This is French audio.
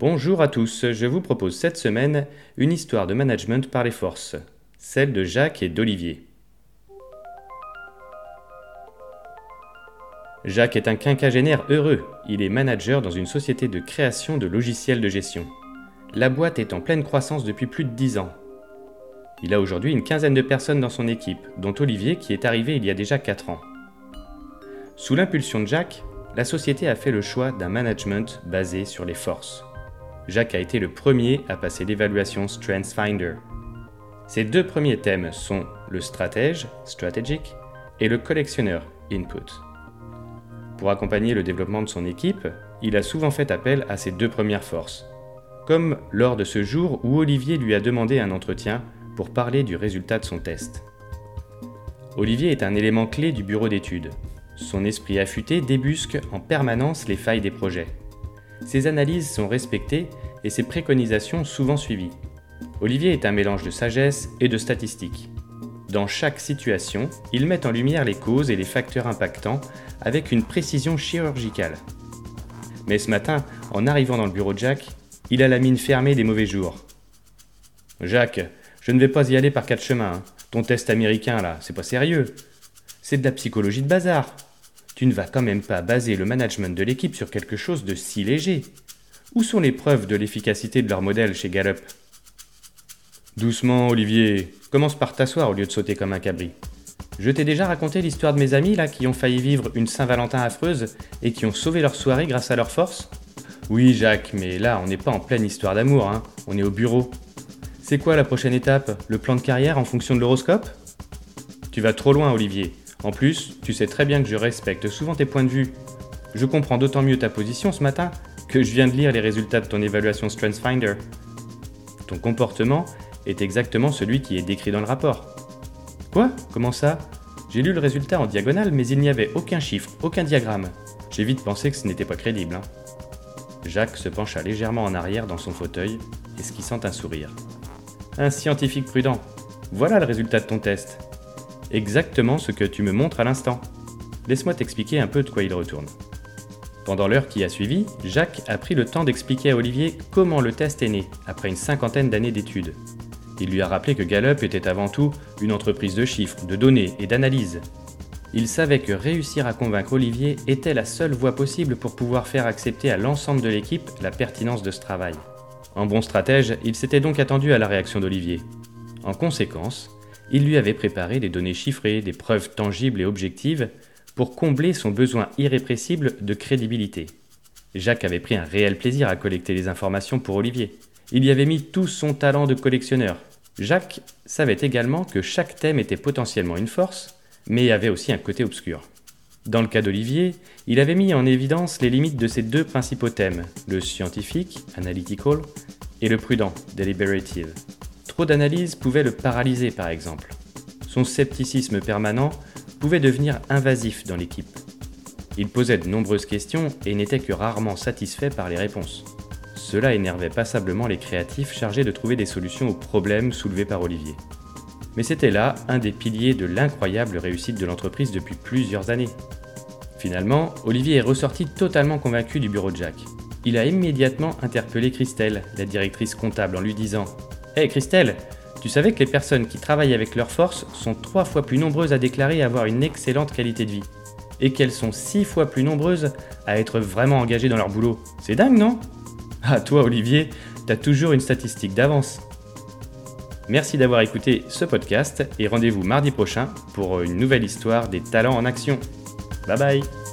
Bonjour à tous, je vous propose cette semaine une histoire de management par les forces, celle de Jacques et d'Olivier. Jacques est un quinquagénaire heureux, il est manager dans une société de création de logiciels de gestion. La boîte est en pleine croissance depuis plus de 10 ans. Il a aujourd'hui une quinzaine de personnes dans son équipe, dont Olivier qui est arrivé il y a déjà 4 ans. Sous l'impulsion de Jacques, la société a fait le choix d'un management basé sur les forces. Jacques a été le premier à passer l'évaluation StrengthsFinder. Ses deux premiers thèmes sont le stratège, strategic, et le collectionneur, input. Pour accompagner le développement de son équipe, il a souvent fait appel à ses deux premières forces, comme lors de ce jour où Olivier lui a demandé un entretien pour parler du résultat de son test. Olivier est un élément clé du bureau d'études. Son esprit affûté débusque en permanence les failles des projets. Ses analyses sont respectées et ses préconisations souvent suivies. Olivier est un mélange de sagesse et de statistiques. Dans chaque situation, il met en lumière les causes et les facteurs impactants avec une précision chirurgicale. Mais ce matin, en arrivant dans le bureau de Jacques, il a la mine fermée des mauvais jours. Jacques, je ne vais pas y aller par quatre chemins. Hein. Ton test américain là, c'est pas sérieux. C'est de la psychologie de bazar. Tu ne vas quand même pas baser le management de l'équipe sur quelque chose de si léger. Où sont les preuves de l'efficacité de leur modèle chez Gallup? Doucement, Olivier. Commence par t'asseoir au lieu de sauter comme un cabri. Je t'ai déjà raconté l'histoire de mes amis là qui ont failli vivre une Saint-Valentin affreuse et qui ont sauvé leur soirée grâce à leur force? Oui, Jacques, mais là, on n'est pas en pleine histoire d'amour, hein. On est au bureau. C'est quoi la prochaine étape? Le plan de carrière en fonction de l'horoscope? Tu vas trop loin, Olivier. En plus, tu sais très bien que je respecte souvent tes points de vue. Je comprends d'autant mieux ta position ce matin que je viens de lire les résultats de ton évaluation StrengthsFinder. Ton comportement est exactement celui qui est décrit dans le rapport. Quoi? Comment ça? J'ai lu le résultat en diagonale, mais il n'y avait aucun chiffre, aucun diagramme. J'ai vite pensé que ce n'était pas crédible. Hein. Jacques se pencha légèrement en arrière dans son fauteuil, esquissant un sourire. Un scientifique prudent. Voilà le résultat de ton test. Exactement ce que tu me montres à l'instant. Laisse-moi t'expliquer un peu de quoi il retourne. Pendant l'heure qui a suivi, Jacques a pris le temps d'expliquer à Olivier comment le test est né, après une cinquantaine d'années d'études. Il lui a rappelé que Gallup était avant tout une entreprise de chiffres, de données et d'analyse. Il savait que réussir à convaincre Olivier était la seule voie possible pour pouvoir faire accepter à l'ensemble de l'équipe la pertinence de ce travail. En bon stratège, il s'était donc attendu à la réaction d'Olivier. En conséquence, il lui avait préparé des données chiffrées, des preuves tangibles et objectives pour combler son besoin irrépressible de crédibilité. Jacques avait pris un réel plaisir à collecter les informations pour Olivier. Il y avait mis tout son talent de collectionneur. Jacques savait également que chaque thème était potentiellement une force, mais avait aussi un côté obscur. Dans le cas d'Olivier, il avait mis en évidence les limites de ses deux principaux thèmes, le scientifique, analytical, et le prudent, deliberative. Trop d'analyse pouvait le paralyser par exemple. Son scepticisme permanent pouvait devenir invasif dans l'équipe. Il posait de nombreuses questions et n'était que rarement satisfait par les réponses. Cela énervait passablement les créatifs chargés de trouver des solutions aux problèmes soulevés par Olivier. Mais c'était là un des piliers de l'incroyable réussite de l'entreprise depuis plusieurs années. Finalement, Olivier est ressorti totalement convaincu du bureau de Jacques. Il a immédiatement interpellé Christelle, la directrice comptable, en lui disant Hé Christelle, tu savais que les personnes qui travaillent avec leur force sont trois fois plus nombreuses à déclarer avoir une excellente qualité de vie et qu'elles sont six fois plus nombreuses à être vraiment engagées dans leur boulot. C'est dingue, non? Ah, toi, Olivier, t'as toujours une statistique d'avance. Merci d'avoir écouté ce podcast et rendez-vous mardi prochain pour une nouvelle histoire des talents en action. Bye bye